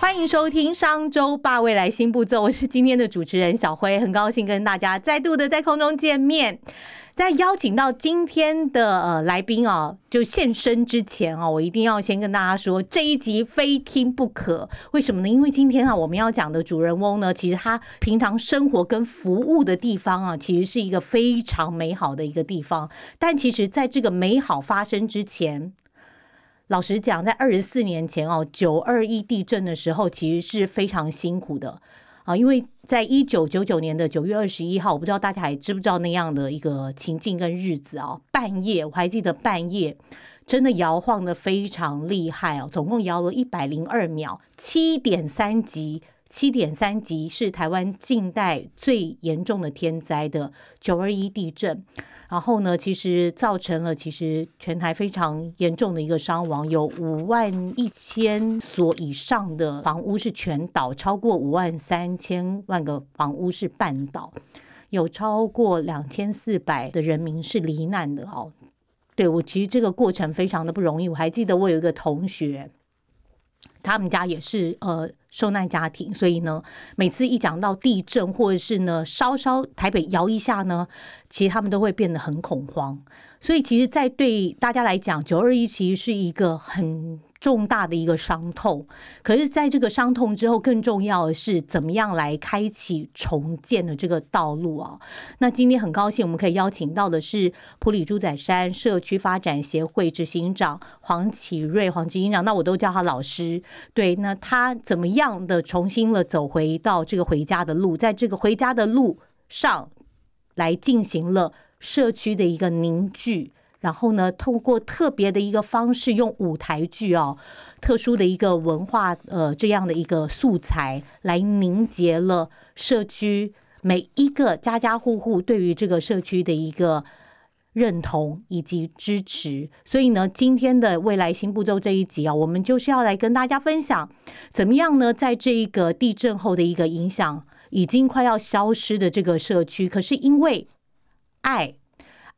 欢迎收听商周吧未来新步骤，我是今天的主持人小辉，很高兴跟大家再度的在空中见面。在邀请到今天的呃来宾啊，就现身之前啊，我一定要先跟大家说，这一集非听不可。为什么呢？因为今天啊，我们要讲的主人翁呢，其实他平常生活跟服务的地方啊，其实是一个非常美好的一个地方。但其实，在这个美好发生之前，老实讲，在二十四年前哦，九二一地震的时候，其实是非常辛苦的啊，因为在一九九九年的九月二十一号，我不知道大家还知不知道那样的一个情境跟日子啊，半夜我还记得半夜真的摇晃的非常厉害哦，总共摇了一百零二秒，七点三级，七点三级是台湾近代最严重的天灾的九二一地震。然后呢，其实造成了其实全台非常严重的一个伤亡，有五万一千所以上的房屋是全倒，超过五万三千万个房屋是半倒，有超过两千四百的人民是罹难的哦。对我其实这个过程非常的不容易，我还记得我有一个同学。他们家也是呃受难家庭，所以呢，每次一讲到地震或者是呢稍稍台北摇一下呢，其实他们都会变得很恐慌。所以其实，在对大家来讲，九二一其实是一个很。重大的一个伤痛，可是在这个伤痛之后，更重要的是怎么样来开启重建的这个道路啊？那今天很高兴，我们可以邀请到的是普里猪仔山社区发展协会执行长黄启瑞，黄执行长，那我都叫他老师。对，那他怎么样的重新了走回到这个回家的路，在这个回家的路上来进行了社区的一个凝聚。然后呢，透过特别的一个方式，用舞台剧哦，特殊的一个文化呃这样的一个素材，来凝结了社区每一个家家户户对于这个社区的一个认同以及支持。所以呢，今天的未来新步骤这一集啊，我们就是要来跟大家分享，怎么样呢，在这一个地震后的一个影响已经快要消失的这个社区，可是因为爱。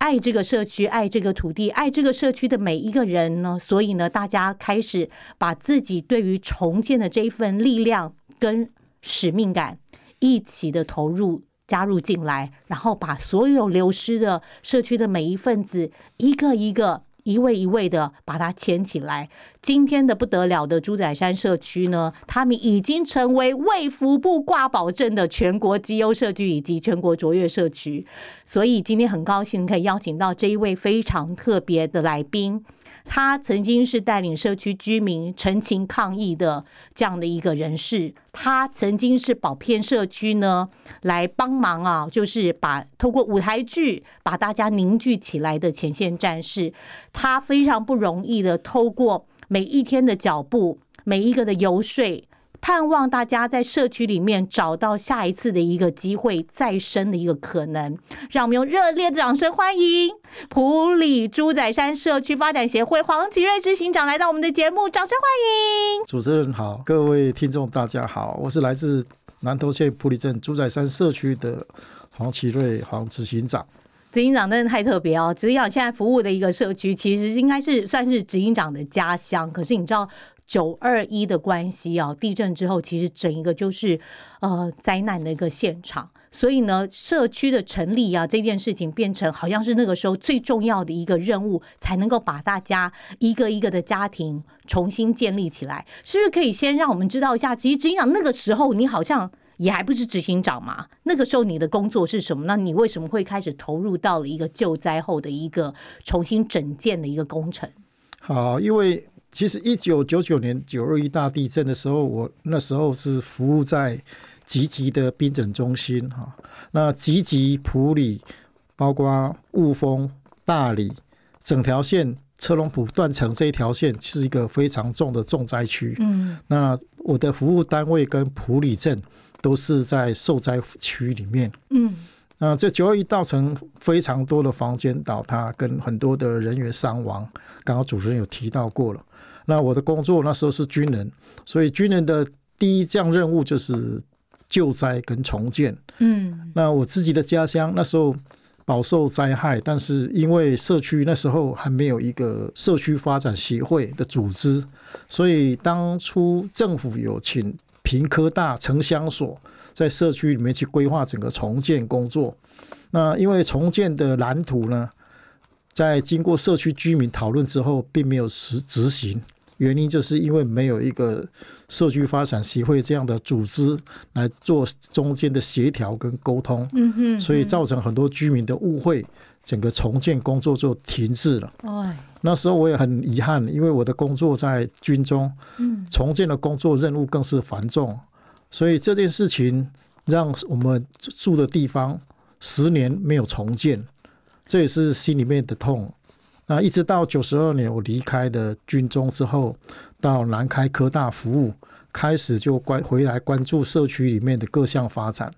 爱这个社区，爱这个土地，爱这个社区的每一个人呢，所以呢，大家开始把自己对于重建的这一份力量跟使命感一起的投入加入进来，然后把所有流失的社区的每一份子一个一个。一位一位的把它牵起来。今天的不得了的猪仔山社区呢，他们已经成为卫福部挂保证的全国绩优社区以及全国卓越社区。所以今天很高兴可以邀请到这一位非常特别的来宾。他曾经是带领社区居民陈情抗议的这样的一个人士，他曾经是保片社区呢来帮忙啊，就是把透过舞台剧把大家凝聚起来的前线战士，他非常不容易的透过每一天的脚步，每一个的游说。盼望大家在社区里面找到下一次的一个机会再生的一个可能，让我们用热烈的掌声欢迎普里猪仔山社区发展协会黄奇瑞执行长来到我们的节目，掌声欢迎！主持人好，各位听众大家好，我是来自南投县普里镇猪仔山社区的黄奇瑞黄执行长。执行长真的太特别哦！执行长现在服务的一个社区，其实应该是算是执行长的家乡，可是你知道。九二一的关系啊，地震之后，其实整一个就是呃灾难的一个现场，所以呢，社区的成立啊，这件事情变成好像是那个时候最重要的一个任务，才能够把大家一个一个的家庭重新建立起来。是不是可以先让我们知道一下？其实执行长那个时候，你好像也还不是执行长嘛？那个时候你的工作是什么？那你为什么会开始投入到了一个救灾后的一个重新整建的一个工程？好，因为。其实一九九九年九二一大地震的时候，我那时候是服务在集集的冰诊中心哈。那集集普里，包括雾峰、大理，整条线车龙埔断层这一条线是一个非常重的重灾区。嗯，那我的服务单位跟普里镇都是在受灾区里面。嗯，那这九二一造成非常多的房间倒塌，跟很多的人员伤亡。刚刚主持人有提到过了。那我的工作那时候是军人，所以军人的第一项任务就是救灾跟重建。嗯，那我自己的家乡那时候饱受灾害，但是因为社区那时候还没有一个社区发展协会的组织，所以当初政府有请平科大城乡所在社区里面去规划整个重建工作。那因为重建的蓝图呢，在经过社区居民讨论之后，并没有实执行。原因就是因为没有一个社区发展协会这样的组织来做中间的协调跟沟通，嗯哼，所以造成很多居民的误会，整个重建工作就停滞了。哎，那时候我也很遗憾，因为我的工作在军中，嗯，重建的工作任务更是繁重，所以这件事情让我们住的地方十年没有重建，这也是心里面的痛。那一直到九十二年我离开的军中之后，到南开科大服务，开始就关回来关注社区里面的各项发展，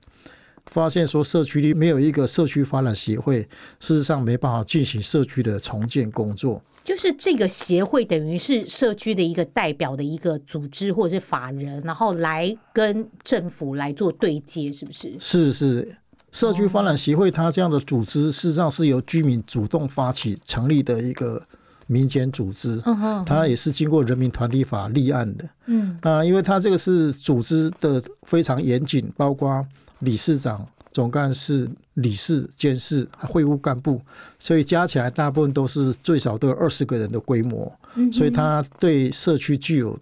发现说社区里没有一个社区发展协会，事实上没办法进行社区的重建工作。就是这个协会等于是社区的一个代表的一个组织或者是法人，然后来跟政府来做对接，是不是？是是。社区发展协会，它这样的组织事实上是由居民主动发起成立的一个民间组织，它也是经过人民团体法立案的。嗯，那因为它这个是组织的非常严谨，包括理事长、总干事、理事、监事、会务干部，所以加起来大部分都是最少都有二十个人的规模，所以它对社区具有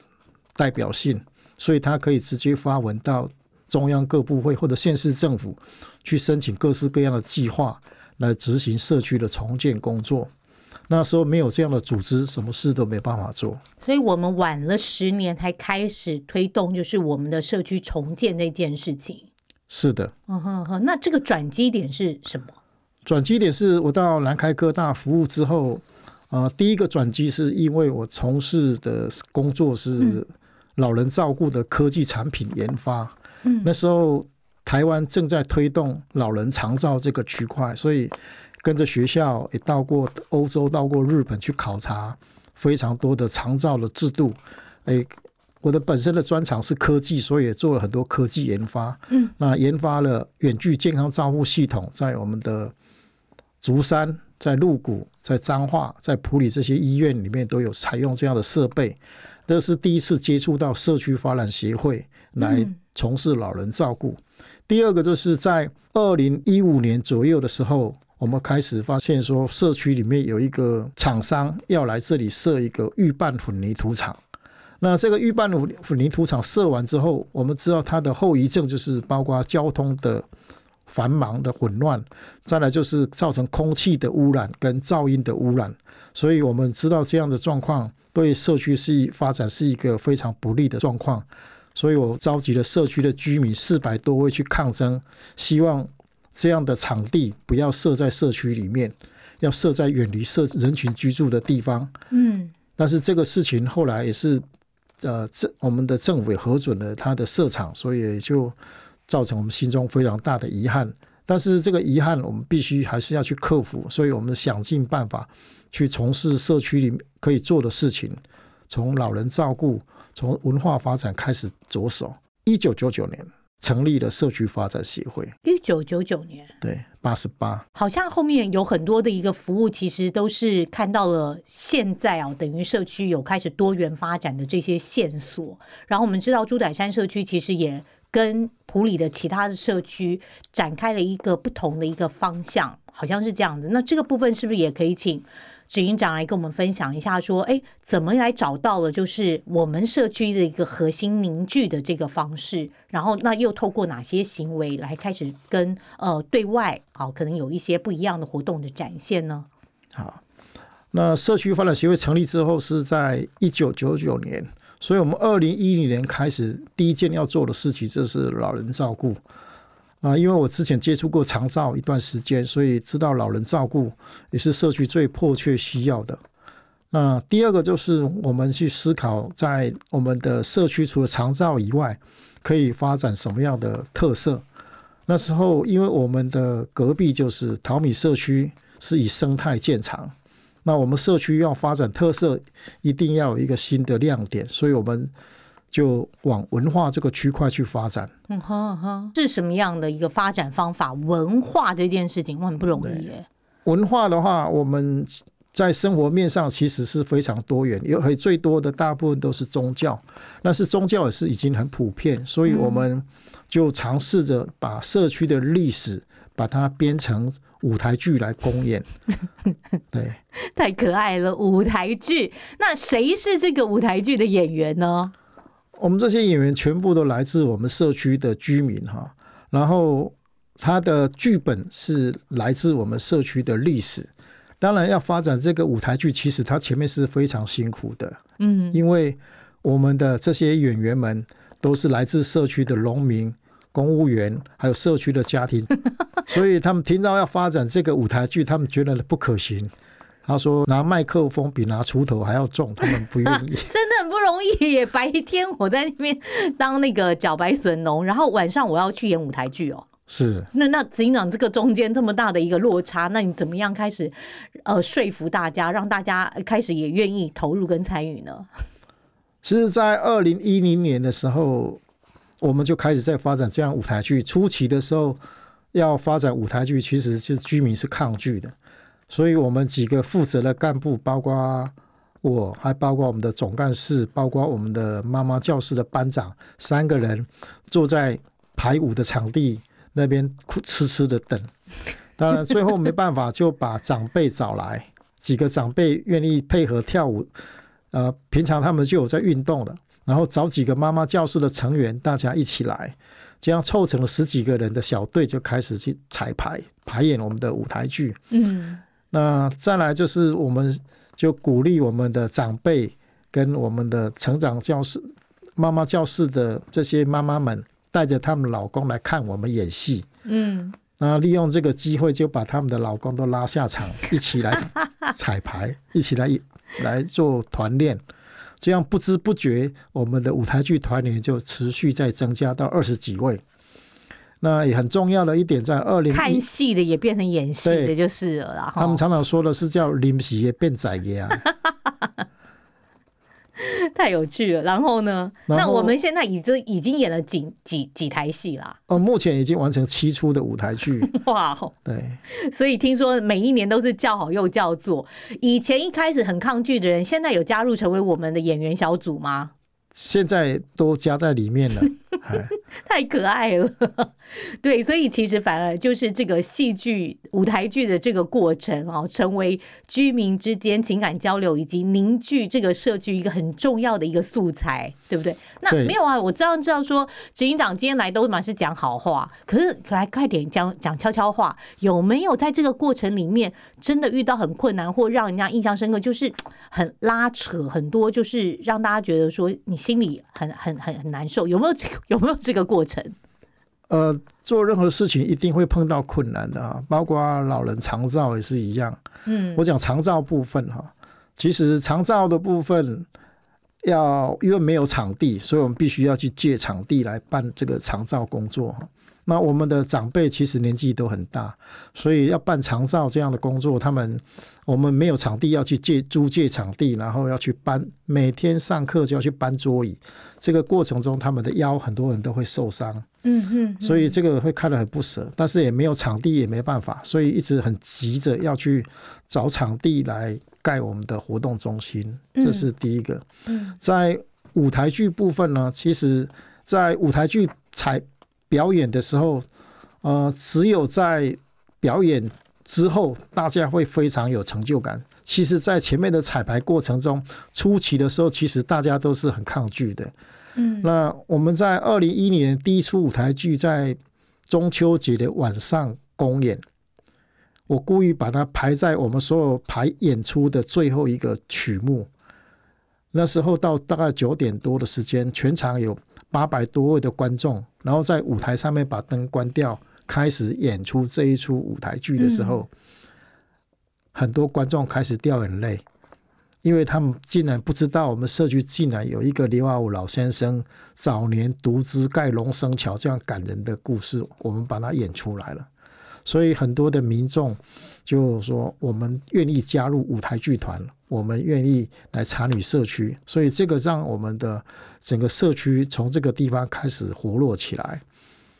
代表性，所以它可以直接发文到中央各部会或者县市政府。去申请各式各样的计划来执行社区的重建工作。那时候没有这样的组织，什么事都没办法做。所以我们晚了十年才开始推动，就是我们的社区重建这件事情。是的，嗯哼哼。那这个转机点是什么？转机点是我到南开科大服务之后，呃，第一个转机是因为我从事的工作是老人照顾的科技产品研发。嗯，那时候。台湾正在推动老人长照这个区块，所以跟着学校也到过欧洲、到过日本去考察非常多的长照的制度。哎，我的本身的专长是科技，所以也做了很多科技研发。嗯，那研发了远距健康照护系统，在我们的竹山、在鹿谷、在彰化、在普里这些医院里面都有采用这样的设备。这是第一次接触到社区发展协会来从事老人照顾。第二个就是在二零一五年左右的时候，我们开始发现说，社区里面有一个厂商要来这里设一个预拌混凝土厂。那这个预拌混凝土厂设完之后，我们知道它的后遗症就是包括交通的繁忙的混乱，再来就是造成空气的污染跟噪音的污染。所以我们知道这样的状况对社区是发展是一个非常不利的状况。所以我召集了社区的居民四百多位去抗争，希望这样的场地不要设在社区里面，要设在远离社人群居住的地方。嗯，但是这个事情后来也是，呃，政我们的政府也核准了他的设场，所以也就造成我们心中非常大的遗憾。但是这个遗憾我们必须还是要去克服，所以我们想尽办法去从事社区里可以做的事情，从老人照顾。从文化发展开始着手，一九九九年成立了社区发展协会。一九九九年，对，八十八，好像后面有很多的一个服务，其实都是看到了现在啊，等于社区有开始多元发展的这些线索。然后我们知道，朱仔山社区其实也跟普里的其他的社区展开了一个不同的一个方向，好像是这样子。那这个部分是不是也可以请？执行长来跟我们分享一下，说：“哎，怎么来找到了就是我们社区的一个核心凝聚的这个方式？然后，那又透过哪些行为来开始跟呃对外啊，可能有一些不一样的活动的展现呢？”好，那社区发展协会成立之后是在一九九九年，所以我们二零一零年开始第一件要做的事情就是老人照顾。啊，因为我之前接触过长照一段时间，所以知道老人照顾也是社区最迫切需要的。那第二个就是我们去思考，在我们的社区除了长照以外，可以发展什么样的特色？那时候，因为我们的隔壁就是淘米社区，是以生态建厂。那我们社区要发展特色，一定要有一个新的亮点，所以我们就往文化这个区块去发展。嗯哼哼，是什么样的一个发展方法？文化这件事情，我很不容易耶。文化的话，我们在生活面上其实是非常多元，有最多的大部分都是宗教，但是宗教也是已经很普遍，所以我们就尝试着把社区的历史把它编成。舞台剧来公演，对，太可爱了。舞台剧，那谁是这个舞台剧的演员呢？我们这些演员全部都来自我们社区的居民哈，然后他的剧本是来自我们社区的历史。当然，要发展这个舞台剧，其实他前面是非常辛苦的，嗯，因为我们的这些演员们都是来自社区的农民。公务员还有社区的家庭，所以他们听到要发展这个舞台剧，他们觉得不可行。他说拿麦克风比拿锄头还要重，他们不愿意。真的很不容易耶！白天我在那边当那个脚白笋农，然后晚上我要去演舞台剧哦。是。那那执行长这个中间这么大的一个落差，那你怎么样开始呃说服大家，让大家开始也愿意投入跟参与呢？是在二零一零年的时候。我们就开始在发展这样舞台剧。初期的时候，要发展舞台剧，其实是居民是抗拒的。所以我们几个负责的干部，包括我，还包括我们的总干事，包括我们的妈妈教室的班长，三个人坐在排舞的场地那边痴痴的等。当然，最后没办法，就把长辈找来，几个长辈愿意配合跳舞。呃，平常他们就有在运动的。然后找几个妈妈教室的成员，大家一起来，这样凑成了十几个人的小队，就开始去彩排排演我们的舞台剧。嗯，那再来就是我们就鼓励我们的长辈跟我们的成长教室、妈妈教室的这些妈妈们，带着他们老公来看我们演戏。嗯，那利用这个机会，就把他们的老公都拉下场，一起来彩排，一起来来做团练。这样不知不觉，我们的舞台剧团员就持续在增加到二十几位。那也很重要的一点，在二零看戏的也变成演戏的，就是了。他们常常说的是叫“临时变仔爷”啊。太有趣了，然后呢？那我们现在已经已经演了几几几台戏啦？哦，目前已经完成七出的舞台剧。哇哦，对，所以听说每一年都是叫好又叫座。以前一开始很抗拒的人，现在有加入成为我们的演员小组吗？现在都加在里面了。太可爱了，对，所以其实反而就是这个戏剧舞台剧的这个过程啊，成为居民之间情感交流以及凝聚这个社区一个很重要的一个素材，对不对？那没有啊，我这样知道说，执行长今天来都满是讲好话，可是来快点讲讲悄悄话，有没有在这个过程里面真的遇到很困难或让人家印象深刻，就是很拉扯很多，就是让大家觉得说你心里很很很很难受，有没有这个？有没有这个过程？呃，做任何事情一定会碰到困难的啊，包括老人长照也是一样。嗯，我讲长照部分哈，其实长照的部分要因为没有场地，所以我们必须要去借场地来办这个长照工作。那我们的长辈其实年纪都很大，所以要办长照这样的工作，他们我们没有场地要去借租借场地，然后要去搬，每天上课就要去搬桌椅，这个过程中他们的腰很多人都会受伤，嗯嗯，所以这个会看得很不舍，但是也没有场地也没办法，所以一直很急着要去找场地来盖我们的活动中心，这是第一个。在舞台剧部分呢，其实，在舞台剧采。表演的时候，呃，只有在表演之后，大家会非常有成就感。其实，在前面的彩排过程中，初期的时候，其实大家都是很抗拒的。嗯，那我们在二零一年第一出舞台剧在中秋节的晚上公演，我故意把它排在我们所有排演出的最后一个曲目。那时候到大概九点多的时间，全场有。八百多位的观众，然后在舞台上面把灯关掉，开始演出这一出舞台剧的时候，很多观众开始掉眼泪。因为他们竟然不知道我们社区竟然有一个刘阿五老先生早年独资盖龙生桥这样感人的故事，我们把它演出来了。所以很多的民众就说，我们愿意加入舞台剧团，我们愿意来参与社区。所以这个让我们的整个社区从这个地方开始活络起来。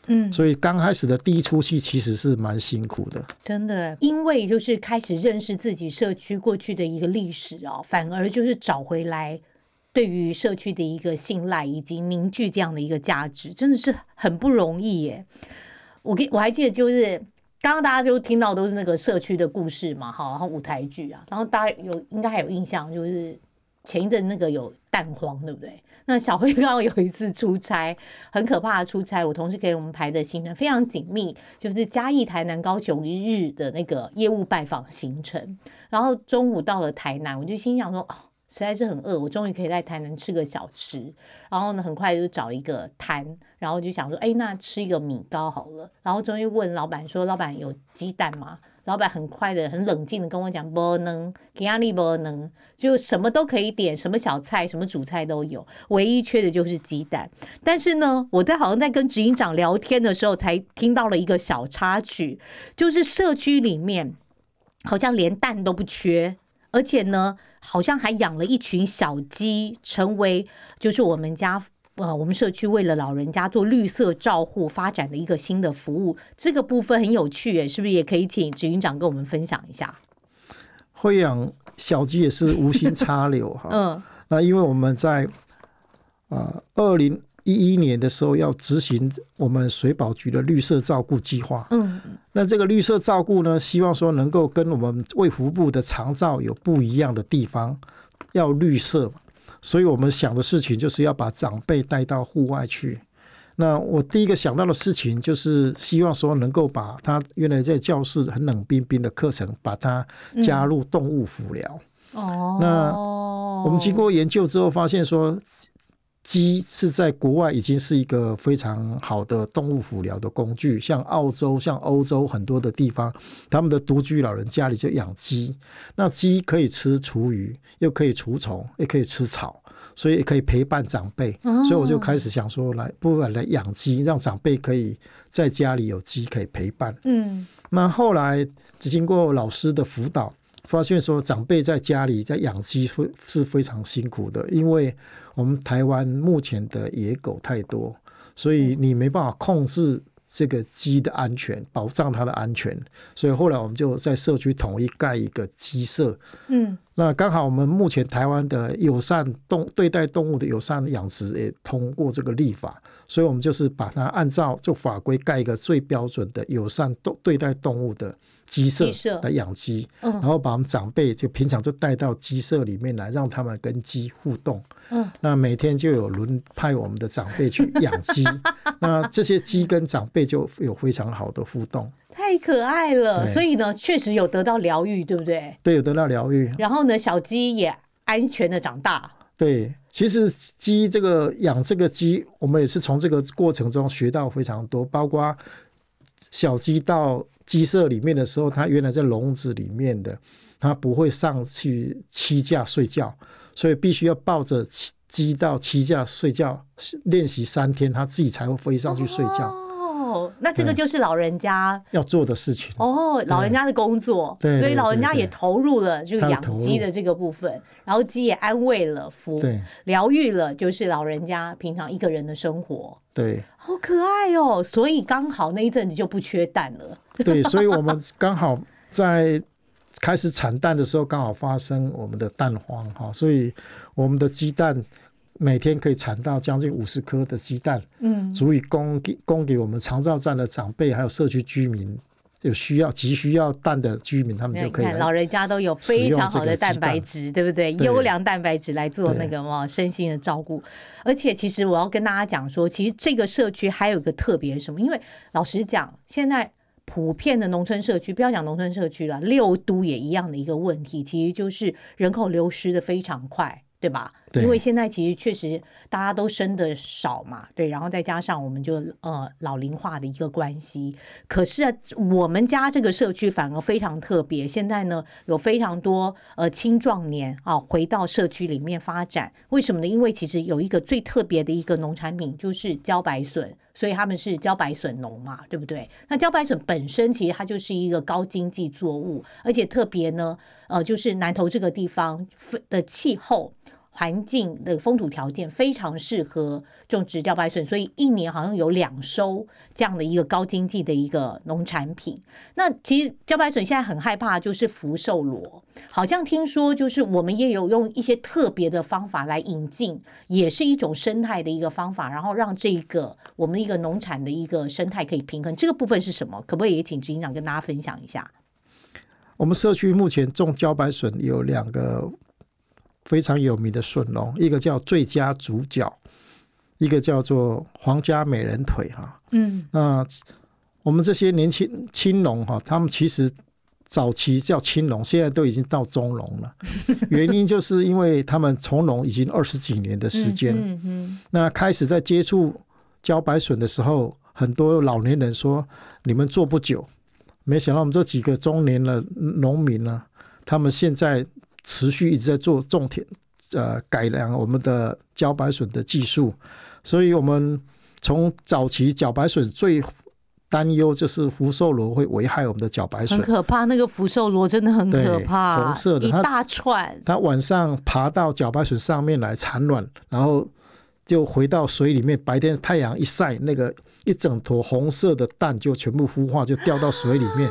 嗯，所以刚开始的第一出戏其实是蛮辛苦的。真的，因为就是开始认识自己社区过去的一个历史哦，反而就是找回来对于社区的一个信赖以及凝聚这样的一个价值，真的是很不容易耶。我给我还记得就是。刚刚大家就听到都是那个社区的故事嘛，哈，然后舞台剧啊，然后大家有应该还有印象，就是前一阵那个有蛋黄，对不对？那小辉刚刚有一次出差，很可怕的出差，我同事给我们排的行程非常紧密，就是嘉义、台南、高雄一日的那个业务拜访行程，然后中午到了台南，我就心想说，哦。实在是很饿，我终于可以在台南吃个小吃。然后呢，很快就找一个摊，然后就想说，哎，那吃一个米糕好了。然后终于问老板说，老板有鸡蛋吗？老板很快的、很冷静的跟我讲，不能，给压力不能，就什么都可以点，什么小菜、什么主菜都有，唯一缺的就是鸡蛋。但是呢，我在好像在跟执行长聊天的时候，才听到了一个小插曲，就是社区里面好像连蛋都不缺，而且呢。好像还养了一群小鸡，成为就是我们家呃我们社区为了老人家做绿色照护发展的一个新的服务。这个部分很有趣诶，是不是也可以请执行长跟我们分享一下？会养小鸡也是无心插柳哈。嗯，那因为我们在啊二零。一一年的时候要执行我们水保局的绿色照顾计划。嗯，那这个绿色照顾呢，希望说能够跟我们卫福部的长照有不一样的地方，要绿色。所以我们想的事情就是要把长辈带到户外去。那我第一个想到的事情就是希望说能够把他原来在教室很冷冰冰的课程，把它加入动物辅疗。哦，那我们经过研究之后发现说。鸡是在国外已经是一个非常好的动物辅疗的工具，像澳洲、像欧洲很多的地方，他们的独居老人家里就养鸡。那鸡可以吃厨余，又可以除虫，也可以吃草，所以可以陪伴长辈。所以我就开始想说，来不如来养鸡，让长辈可以在家里有鸡可以陪伴。嗯，那后来经过老师的辅导。发现说，长辈在家里在养鸡会是非常辛苦的，因为我们台湾目前的野狗太多，所以你没办法控制这个鸡的安全，保障它的安全。所以后来我们就在社区统一盖一个鸡舍。嗯，那刚好我们目前台湾的友善动对待动物的友善养殖也通过这个立法，所以我们就是把它按照就法规盖一个最标准的友善动对待动物的。鸡舍来养鸡，然后把我们长辈就平常就带到鸡舍里面来，让他们跟鸡互动。嗯，那每天就有轮派我们的长辈去养鸡，那这些鸡跟长辈就有非常好的互动，太可爱了。所以呢，确实有得到疗愈，对不对？对，有得到疗愈。然后呢，小鸡也安全的长大。对，其实鸡这个养这个鸡，我们也是从这个过程中学到非常多，包括小鸡到。鸡舍里面的时候，它原来在笼子里面的，它不会上去栖架睡觉，所以必须要抱着鸡到栖架睡觉，练习三天，它自己才会飞上去睡觉。哦，那这个就是老人家要做的事情。哦，老人家的工作，对，所以老人家也投入了这个养鸡的这个部分，然后鸡也安慰了、服疗愈了，就是老人家平常一个人的生活。对，好可爱哦！所以刚好那一阵子就不缺蛋了。对，所以我们刚好在开始产蛋的时候，刚好发生我们的蛋荒哈，所以我们的鸡蛋。每天可以产到将近五十颗的鸡蛋，嗯，足以供给供给我们长照站的长辈还有社区居民有需要急需要蛋的居民，他们就可以。老人家都有非常好的蛋白质，对不对？优良蛋白质来做那个嘛身心的照顾。而且，其实我要跟大家讲说，其实这个社区还有一个特别什么？因为老实讲，现在普遍的农村社区，不要讲农村社区了，六都也一样的一个问题，其实就是人口流失的非常快。对吧？对因为现在其实确实大家都生的少嘛，对，然后再加上我们就呃老龄化的一个关系。可是啊，我们家这个社区反而非常特别，现在呢有非常多呃青壮年啊回到社区里面发展。为什么呢？因为其实有一个最特别的一个农产品就是茭白笋。所以他们是茭白笋农嘛，对不对？那茭白笋本身其实它就是一个高经济作物，而且特别呢，呃，就是南投这个地方的气候。环境的风土条件非常适合种植茭白笋，所以一年好像有两收这样的一个高经济的一个农产品。那其实茭白笋现在很害怕就是福寿螺，好像听说就是我们也有用一些特别的方法来引进，也是一种生态的一个方法，然后让这个我们一个农产的一个生态可以平衡。这个部分是什么？可不可以也请执行长跟大家分享一下？我们社区目前种茭白笋有两个。非常有名的笋龙，一个叫最佳主角，一个叫做皇家美人腿哈。嗯，那我们这些年轻青龙哈，他们其实早期叫青龙，现在都已经到中龙了。原因就是因为他们从龙已经二十几年的时间。嗯嗯。那开始在接触茭白笋的时候，很多老年人说你们做不久，没想到我们这几个中年的农民呢，他们现在。持续一直在做种田，呃，改良我们的茭白笋的技术，所以我们从早期茭白笋最担忧就是福寿螺会危害我们的茭白笋，很可怕。那个福寿螺真的很可怕，红色的，一大串。它晚上爬到茭白笋上面来产卵，然后就回到水里面。白天太阳一晒，那个一整坨红色的蛋就全部孵化，就掉到水里面，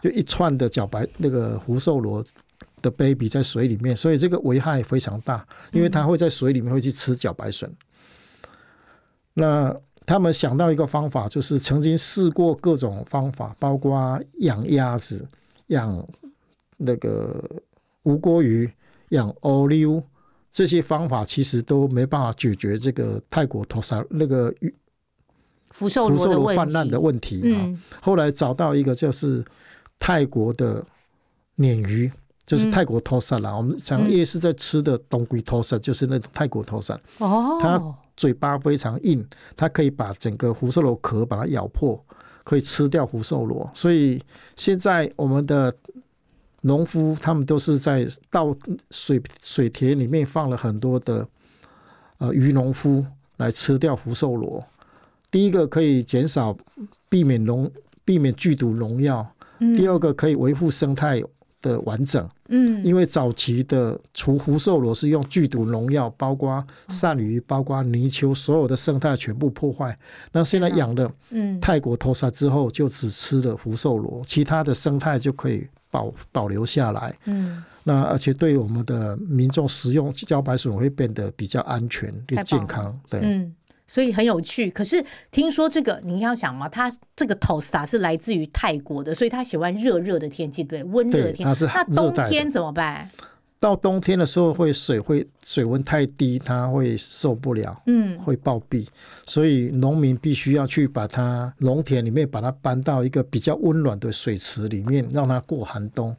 就一串的茭白那个福寿螺。的 baby 在水里面，所以这个危害非常大，因为它会在水里面会去吃茭白笋。那他们想到一个方法，就是曾经试过各种方法，包括养鸭子、养那个无锅鱼、养欧溜这些方法，其实都没办法解决这个泰国头沙那个福寿螺泛滥的问题啊。后来找到一个就是泰国的鲶鱼。就是泰国托萨啦，我们常夜市在吃的东归托萨，就是那种泰国托萨。哦，它嘴巴非常硬，它可以把整个福寿螺壳把它咬破，可以吃掉福寿螺。所以现在我们的农夫他们都是在到水水田里面放了很多的呃鱼农夫来吃掉福寿螺。第一个可以减少避免农避免剧毒农药，第二个可以维护生态。的完整，嗯，因为早期的除福寿螺是用剧毒农药，包括鳝鱼、包括泥鳅，所有的生态全部破坏。那现在养的，嗯，泰国头沙之后，就只吃了福寿螺，其他的生态就可以保保留下来。嗯，那而且对我们的民众食用茭白笋会变得比较安全、更健康。对，嗯。所以很有趣，可是听说这个你要想嘛，它这个 tosta 是来自于泰国的，所以他喜欢热热的天气，对，温热的天气。那冬天怎么办？到冬天的时候，会水会水温太低，它会受不了，嗯，会暴毙。所以农民必须要去把它农田里面把它搬到一个比较温暖的水池里面，让它过寒冬。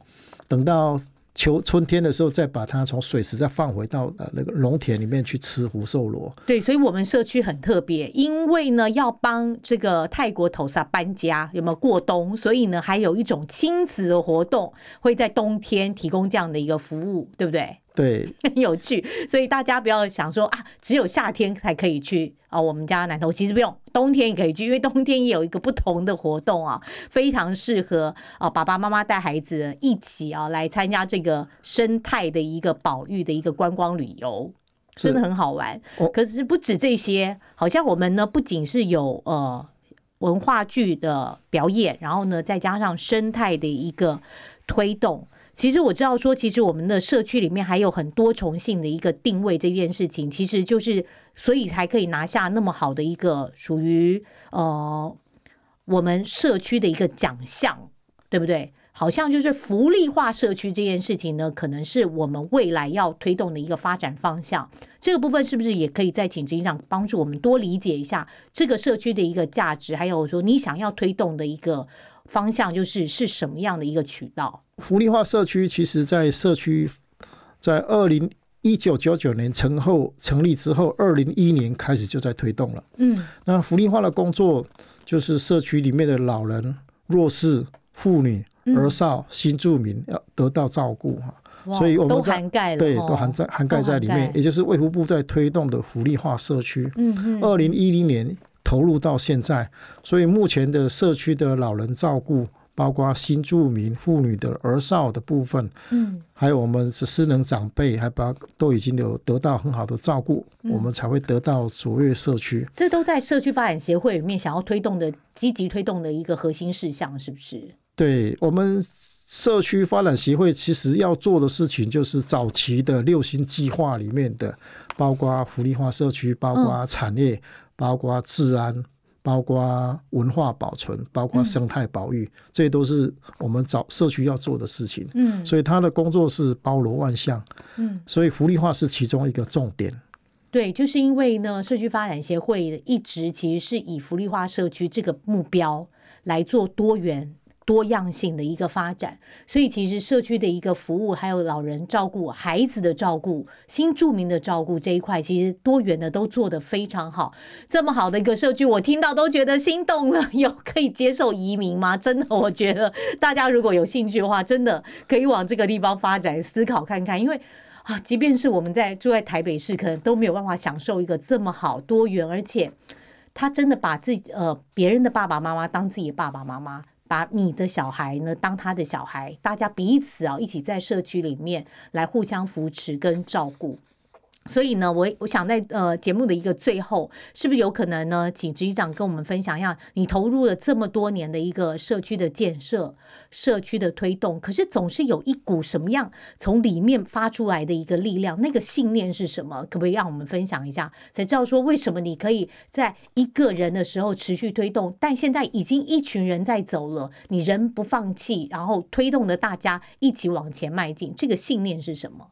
等到秋春天的时候，再把它从水池再放回到呃那个农田里面去吃福寿螺。对，所以我们社区很特别，因为呢要帮这个泰国头萨搬家，有没有过冬？所以呢还有一种亲子的活动，会在冬天提供这样的一个服务，对不对？对，很 有趣，所以大家不要想说啊，只有夏天才可以去啊。我们家南头其实不用，冬天也可以去，因为冬天也有一个不同的活动啊，非常适合啊爸爸妈妈带孩子一起啊来参加这个生态的一个保育的一个观光旅游，真的很好玩。可是不止这些，好像我们呢不仅是有呃文化剧的表演，然后呢再加上生态的一个推动。其实我知道，说其实我们的社区里面还有很多重性的一个定位这件事情，其实就是所以才可以拿下那么好的一个属于呃我们社区的一个奖项，对不对？好像就是福利化社区这件事情呢，可能是我们未来要推动的一个发展方向。这个部分是不是也可以在请执行长帮助我们多理解一下这个社区的一个价值，还有说你想要推动的一个方向，就是是什么样的一个渠道？福利化社区其实，在社区在二零一九九九年成后成立之后，二零一一年开始就在推动了。嗯那福利化的工作就是社区里面的老人、弱势、妇女、嗯儿少、新住民要得到照顾哈。所以我们都涵盖了，对，哦都涵在涵盖在里面，也就是卫福部在推动的福利化社区。嗯嗯，二零一零年投入到现在，所以目前的社区的老人照顾，包括新住民、妇女的儿少的部分，嗯还有我们是失能长辈，还把都已经有得到很好的照顾，嗯我们才会得到卓越社区。这都在社区发展协会里面想要推动的、积极推动的一个核心事项，是不是？对我们社区发展协会，其实要做的事情就是早期的六星计划里面的，包括福利化社区，包括产业，包括治安。包括文化保存，包括生态保育，这些都是我们找社区要做的事情。嗯所以他的工作是包罗万象，嗯，所以福利化是其中一个重点。对，就是因为呢，社区发展协会一直其实是以福利化社区这个目标来做多元。多样性的一个发展，所以其实社区的一个服务，还有老人照顾、孩子的照顾、新住民的照顾这一块，其实多元的都做得非常好。这么好的一个社区，我听到都觉得心动了。有可以接受移民吗？真的，我觉得大家如果有兴趣的话，真的可以往这个地方发展思考看看，因为。啊，即便是我们在住在台北市，可能都没有办法享受一个这么好多元，而且他真的把自己呃别人的爸爸妈妈当自己的爸爸妈妈，把你的小孩呢当他的小孩，大家彼此啊一起在社区里面来互相扶持跟照顾。所以呢，我我想在呃节目的一个最后，是不是有可能呢，请执行长跟我们分享一下，你投入了这么多年的一个社区的建设、社区的推动，可是总是有一股什么样从里面发出来的一个力量，那个信念是什么？可不可以让我们分享一下，才知道说为什么你可以在一个人的时候持续推动，但现在已经一群人在走了，你人不放弃，然后推动的大家一起往前迈进，这个信念是什么？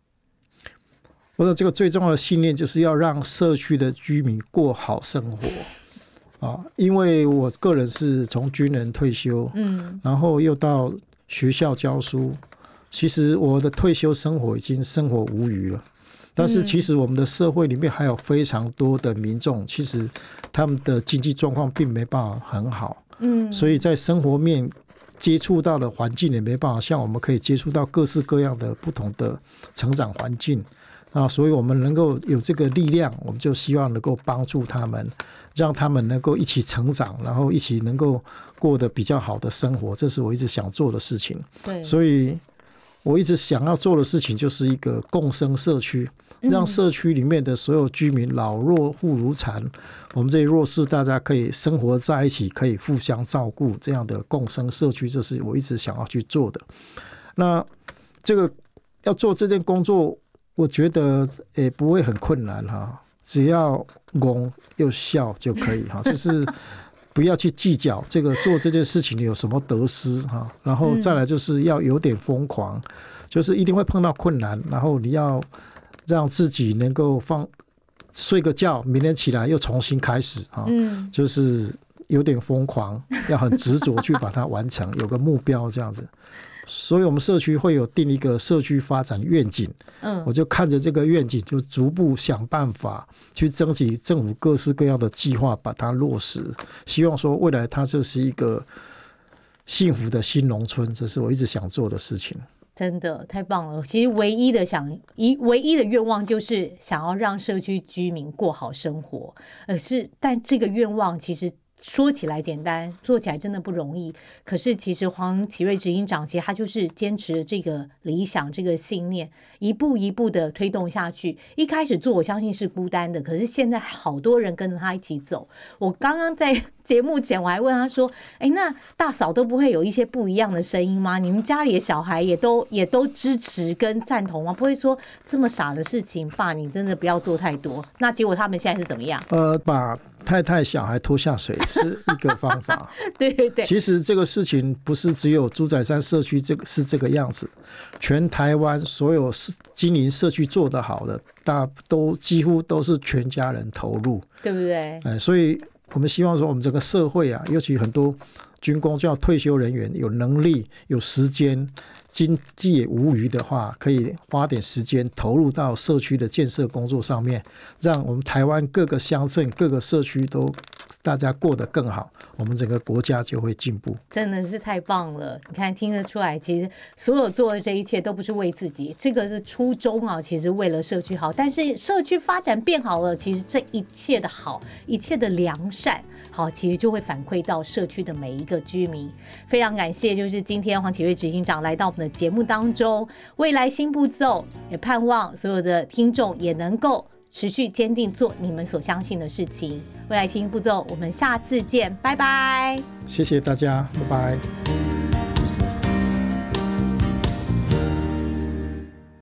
我说这个最重要的信念就是要让社区的居民过好生活啊！因为我个人是从军人退休，嗯然后又到学校教书，其实我的退休生活已经生活无余了。但是其实我们的社会里面还有非常多的民众，其实他们的经济状况并没办法很好，嗯所以在生活面接触到的环境也没办法像我们可以接触到各式各样的不同的成长环境啊，所以我们能够有这个力量，我们就希望能够帮助他们，让他们能够一起成长，然后一起能够过得比较好的生活，这是我一直想做的事情。对，所以我一直想要做的事情就是一个共生社区，让社区里面的所有居民老弱妇孺残，我们这些弱势大家可以生活在一起，可以互相照顾，这样的共生社区，这是我一直想要去做的。那这个要做这件工作，我觉得也不会很困难哈，只要拱又笑就可以哈，就是。不要去计较这个做这件事情有什么得失哈，然后再来就是要有点疯狂，就是一定会碰到困难，然后你要让自己能够放睡个觉，明天起来又重新开始啊，嗯就是有点疯狂，要很执着去把它完成，有个目标这样子。所以，我们社区会有定一个社区发展愿景，嗯我就看着这个愿景，就逐步想办法去争取政府各式各样的计划，把它落实。希望说未来它就是一个幸福的新农村，这是我一直想做的事情。真的太棒了！其实唯一的想一唯一的愿望就是想要让社区居民过好生活，呃是，但这个愿望其实说起来简单，做起来真的不容易。可是其实黄奇瑞执行长其实他就是坚持这个理想、这个信念，一步一步的推动下去。一开始做，我相信是孤单的，可是现在好多人跟着他一起走。我刚刚在节目前我还问他说：“哎，那大嫂都不会有一些不一样的声音吗？你们家里的小孩也都也都支持跟赞同吗？不会说这么傻的事情，爸，你真的不要做太多。”那结果他们现在是怎么样？呃，把太太、小孩拖下水是一个方法。对对对，其实这个事情不是只有猪仔山社区这个是这个样子，全台湾所有是经营社区做得好的，大都几乎都是全家人投入，对不对？哎，所以我们希望说，我们整个社会啊，尤其很多军工叫退休人员，有能力、有时间。经济无余的话，可以花点时间投入到社区的建设工作上面，让我们台湾各个乡镇、各个社区都大家过得更好，我们整个国家就会进步。真的是太棒了！你看听得出来，其实所有做的这一切都不是为自己，这个是初衷啊，其实为了社区好。但是社区发展变好了，其实这一切的好，一切的良善。好，其实就会反馈到社区的每一个居民。非常感谢，就是今天黄启瑞执行长来到我们节目当中。未来新步骤，也盼望所有的听众也能够持续坚定做你们所相信的事情。未来新步骤，我们下次见，拜拜。谢谢大家，拜拜。